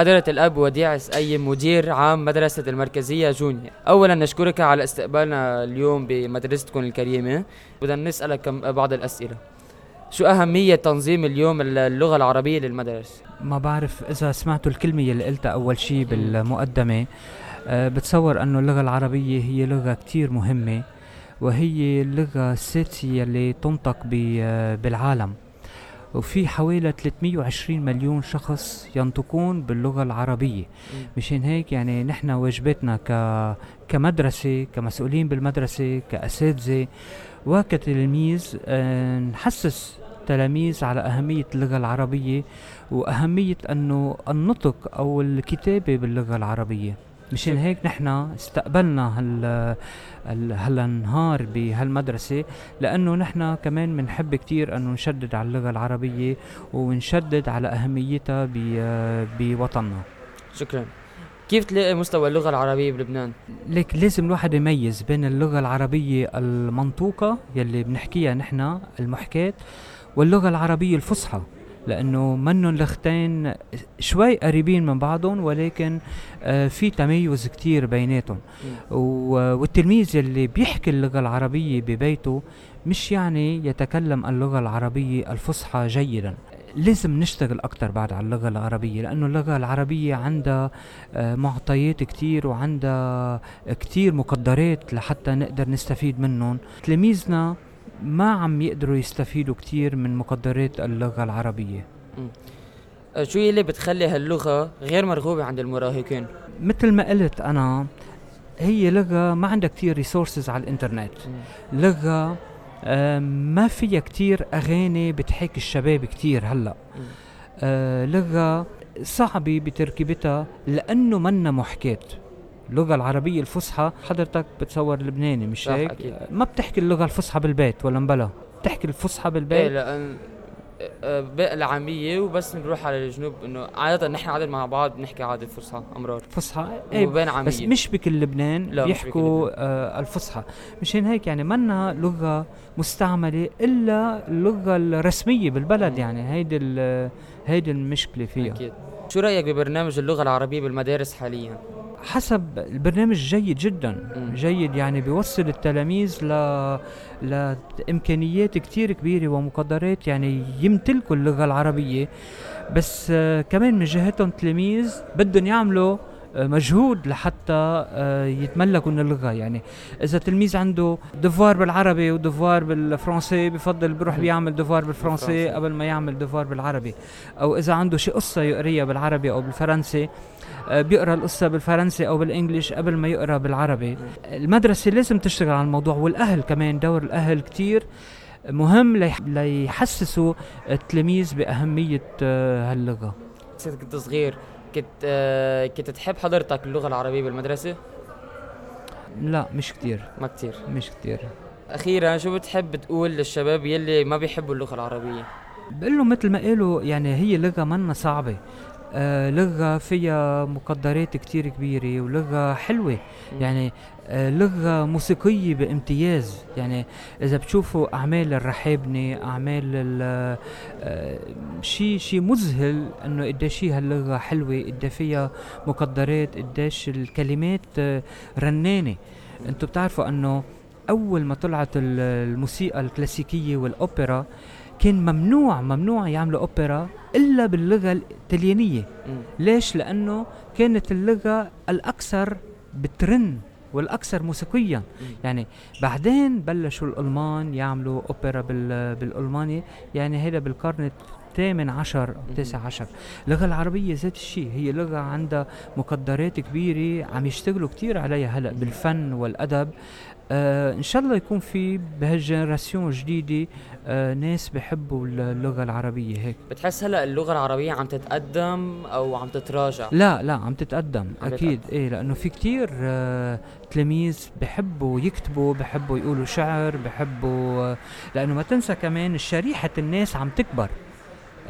حضرة الأب وديع سقيم مدير عام مدرسة المركزية جونيور أولا نشكرك على استقبالنا اليوم بمدرستكم الكريمة. بدنا نسألك بعض الأسئلة. شو أهمية تنظيم اليوم اللغة العربية للمدارس؟ ما بعرف إذا سمعتوا الكلمة اللي قلتها أول شيء بالمقدمة. أه بتصور أنه اللغة العربية هي لغة كتير مهمة وهي اللغة السادسة اللي تنطق آه، بالعالم. وفي حوالي 320 مليون شخص ينطقون باللغة العربية. مشان هيك يعني نحن واجباتنا ك كمدرسة كمسؤولين بالمدرسة كأساتذة. وكتلاميذ أه نحسس التلاميذ على أهمية اللغة العربية وأهمية أنه النطق أو الكتابة باللغة العربية. مشان هيك نحن استقبلنا هال هالنهار بهالمدرسة لأنه نحن كمان بنحب كتير أنه نشدد على اللغة العربية ونشدد على أهميتها بوطننا. شكرا. كيف تلاقي مستوى اللغة العربية بلبنان؟ ليك لازم الواحد يميز بين اللغة العربية المنطوقة يلي بنحكيها نحن المحكاة واللغة العربية الفصحى. لأنه منن لغتين شوي قريبين من بعضهم ولكن آه في تميز كتير بيناتهم. والتلميذ اللي بيحكي اللغة العربية ببيته مش يعني يتكلم اللغة العربية الفصحى جيدا. لازم نشتغل أكتر بعد على اللغة العربية لأنه اللغة العربية عندها آه معطيات كتير وعندها كتير مقدرات لحتى نقدر نستفيد منهم. تلاميذنا ما عم يقدروا يستفيدوا كتير من مقدرات اللغة العربية. أه، شو اللي بتخلي هاللغة غير مرغوبة عند المراهقين؟ مثل ما قلت أنا هي لغة ما عندها كتير ريسورسز على الإنترنت. لغة آه ما فيها كتير أغاني بتحيك الشباب كتير هلأ. آه لغة صعبة بتركيبتها لأنه منا محكات. اللغة العربية الفصحى حضرتك بتصور لبناني مش هيك؟ أكيد. ما بتحكي اللغة الفصحى بالبيت ولا مبلا؟ بتحكي الفصحى بالبيت؟ إيه لأن آه، باقي العامية وبس نروح على الجنوب إنه عادة نحن عادة مع بعض بنحكي عادة فصحى أمرار. فصحى؟ إيه وبين عامية. بس مش بكل لبنان لا بيحكوا آه الفصحى. مشان هيك يعني منا لغة مستعملة إلا اللغة الرسمية بالبلد يعني هيدي هيدي المشكلة فيها. أكيد. شو رأيك ببرنامج اللغة العربية بالمدارس حاليا؟ حسب البرنامج جيد جدا. جيد يعني بيوصل التلاميذ ل لامكانيات كتير كبيرة ومقدرات يعني يمتلكوا اللغة العربية. بس آه كمان من جهتهم تلاميذ بدهم يعملوا مجهود لحتى آه، يتملكوا من اللغة. يعني إذا تلميذ عنده دفوار بالعربي ودفوار بالفرنسي بفضل بيروح بيعمل دفوار بالفرنسي قبل ما يعمل دفوار بالعربي. أو إذا عنده شي قصة يقريها بالعربي أو بالفرنسي آه، بيقرأ القصة بالفرنسي أو بالإنجليش قبل ما يقرأ بالعربي. المدرسة لازم تشتغل على الموضوع والأهل كمان دور الأهل كتير مهم ليحسسوا التلاميذ بأهمية هاللغة. كنت صغير كنت آه كنت تحب حضرتك اللغة العربية بالمدرسة؟ لا مش كتير ما كتير مش كتير أخيرا شو بتحب تقول للشباب يلي ما بيحبوا اللغة العربية؟ بقول لهم مثل ما قالوا يعني هي لغة منا صعبة آه لغة فيها مقدرات كتير كبيرة ولغة حلوة. يعني آه لغة موسيقية بامتياز. يعني إذا بتشوفوا أعمال الرحابنة أعمال آه شيء شيء مذهل إنه قديش هي هاللغة حلوة قد فيها مقدرات قديش الكلمات آه رنانة. أنتم بتعرفوا إنه أول ما طلعت الموسيقى الكلاسيكية والأوبرا كان ممنوع ممنوع يعملوا أوبرا إلا باللغة الطليانيه ليش؟ لأنه كانت اللغة الأكثر بترن والأكثر موسيقيا مم. يعني بعدين بلشوا الألمان يعملوا أوبرا بالألماني. يعني هذا بالقرن الثامن عشر أو التاسع عشر. اللغة العربية ذات الشيء هي لغة عندها مقدرات كبيرة عم يشتغلوا كتير عليها هلأ بالفن والأدب. آه إن شاء الله يكون في بهالجنراسيون جديده آه ناس بحبوا اللغة العربية هيك. بتحس هلأ اللغة العربية عم تتقدم أو عم تتراجع؟ لا لا عم تتقدم عم أكيد. تتقدم. إيه لأنه في كتير آه تلاميذ بحبوا يكتبوا بحبوا يقولوا شعر بحبوا آه لأنه ما تنسى كمان شريحة الناس عم تكبر.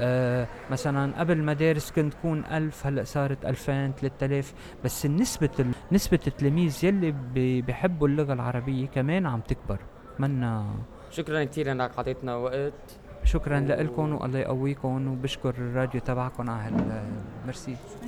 آه مثلا قبل المدارس كنت تكون ألف هلأ صارت ألفين ثلاثة آلاف بس نسبة نسبة التلاميذ يلي بيحبوا اللغة العربية كمان عم تكبر. منا شكرا كثير إنك أعطيتنا وقت. شكرا و... لكم والله يقويكم وبشكر الراديو تبعكم على هال ميرسي.